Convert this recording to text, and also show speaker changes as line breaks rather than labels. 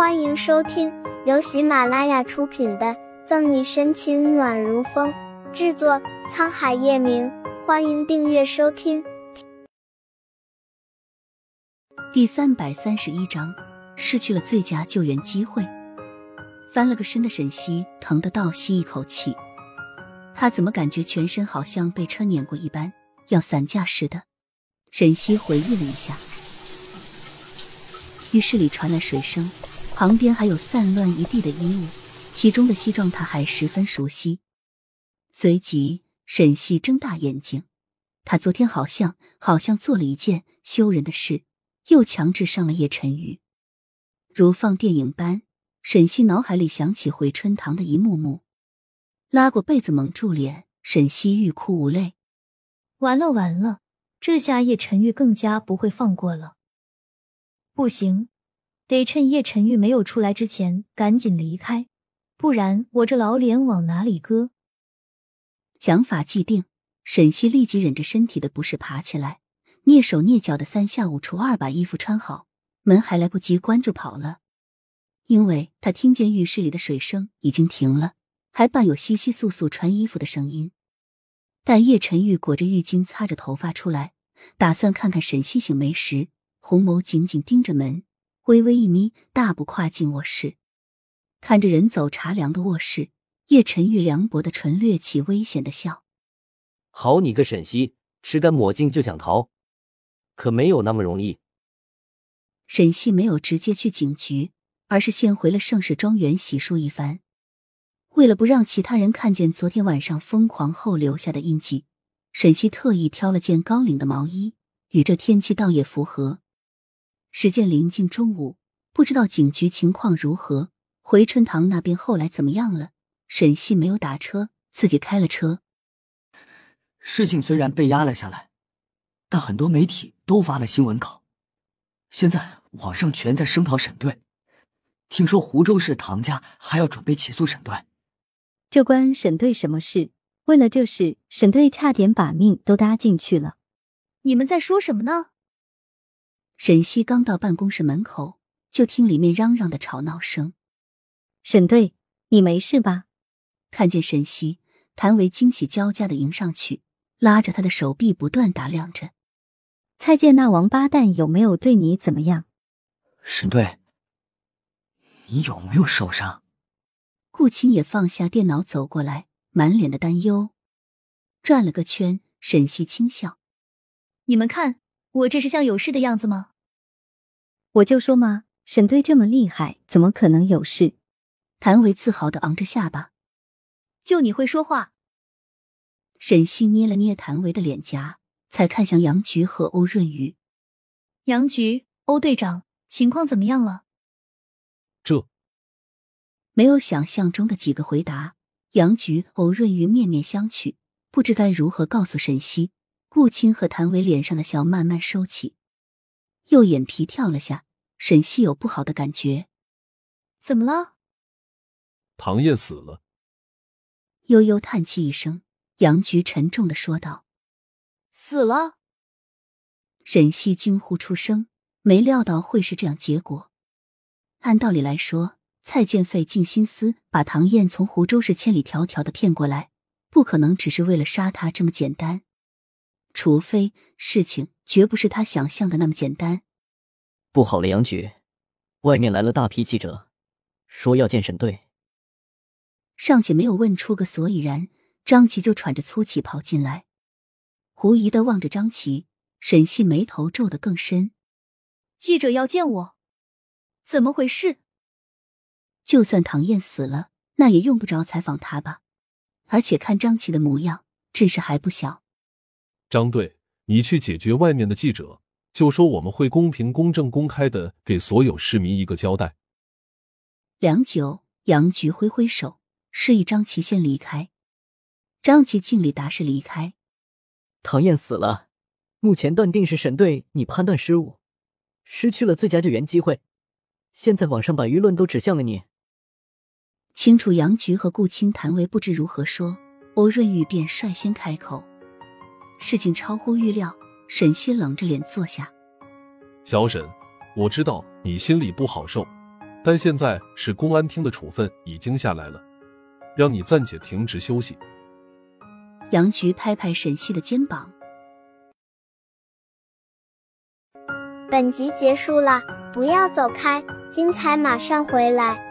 欢迎收听由喜马拉雅出品的《赠你深情暖如风》，制作沧海夜明。欢迎订阅收听。
第三百三十一章，失去了最佳救援机会。翻了个身的沈西疼得倒吸一口气，他怎么感觉全身好像被车碾过一般，要散架似的？沈西回忆了一下，浴室里传来水声，旁边还有散乱一地的衣物，其中的西装他还十分熟悉。随即，沈西睁大眼睛，他昨天好像好像做了一件羞人的事，又强制上了叶晨玉，如放电影般。沈西脑海里想起回春堂的一幕幕，拉过被子蒙住脸，沈西欲哭无泪。
完了完了，这下叶晨玉更加不会放过了。不行，得趁叶晨玉没有出来之前赶紧离开，不然我这老脸往哪里搁？
想法既定，沈西立即忍着身体的不适爬起来，蹑手蹑脚的三下五除二把衣服穿好，门还来不及关就跑了。因为他听见浴室里的水声已经停了，还伴有窸窸窣窣穿衣服的声音。但叶晨玉裹着浴巾擦着头发出来，打算看看沈西醒没时，红眸紧紧盯着门，微微一眯，大步跨进卧室。看着人走茶凉的卧室，叶晨玉凉薄的唇掠起危险的笑：“
好你个沈西，吃干抹净就想逃，可没有那么容易。”
沈西没有直接去警局。而是先回了盛世庄园洗漱一番，为了不让其他人看见昨天晚上疯狂后留下的印记，沈西特意挑了件高领的毛衣，与这天气倒也符合。时间临近中午，不知道警局情况如何，回春堂那边后来怎么样了？沈西没有打车，自己开了车。
事情虽然被压了下来，但很多媒体都发了新闻稿，现在网上全在声讨沈队。听说湖州市唐家还要准备起诉沈队，
这关沈队什么事？为了这事，沈队差点把命都搭进去了。你们在说什么呢？
沈西刚到办公室门口，就听里面嚷嚷的吵闹声。
沈队，你没事吧？
看见沈西，谭维惊喜交加的迎上去，拉着他的手臂不断打量着。
蔡健那王八蛋有没有对你怎么样？
沈队。你有没有受伤？
顾青也放下电脑走过来，满脸的担忧。转了个圈，沈西轻笑：“
你们看，我这是像有事的样子吗？我就说嘛，沈队这么厉害，怎么可能有事？”
谭维自豪的昂着下巴：“
就你会说话。”
沈西捏了捏谭维的脸颊，才看向杨菊和欧润宇：“
杨菊，欧队长，情况怎么样了？”
这
没有想象中的几个回答，杨菊、欧润玉面面相觑，不知该如何告诉沈西。顾青和谭维脸上的笑慢慢收起，右眼皮跳了下。沈西有不好的感觉，
怎么了？
唐燕死了。
悠悠叹气一声，杨菊沉重的说道：“
死了。”
沈西惊呼出声，没料到会是这样结果。按道理来说，蔡建费尽心思把唐燕从湖州市千里迢迢的骗过来，不可能只是为了杀他这么简单。除非事情绝不是他想象的那么简单。
不好了，杨局，外面来了大批记者，说要见沈队。
尚且没有问出个所以然，张琪就喘着粗气跑进来，狐疑的望着张琪。沈西眉头皱得更深。
记者要见我。怎么回事？
就算唐燕死了，那也用不着采访他吧？而且看张琪的模样，阵势还不小。
张队，你去解决外面的记者，就说我们会公平、公正、公开的给所有市民一个交代。
良久，杨局挥挥手，示意张琪先离开。张琪敬礼答是离开。
唐燕死了，目前断定是沈队你判断失误，失去了最佳救援机会。现在网上把舆论都指向了你。
清楚杨菊和顾青谈为不知如何说，欧润玉便率先开口。事情超乎预料，沈西冷着脸坐下。
小沈，我知道你心里不好受，但现在是公安厅的处分已经下来了，让你暂且停职休息。
杨局拍拍沈西的肩膀。
本集结束了，不要走开，精彩马上回来。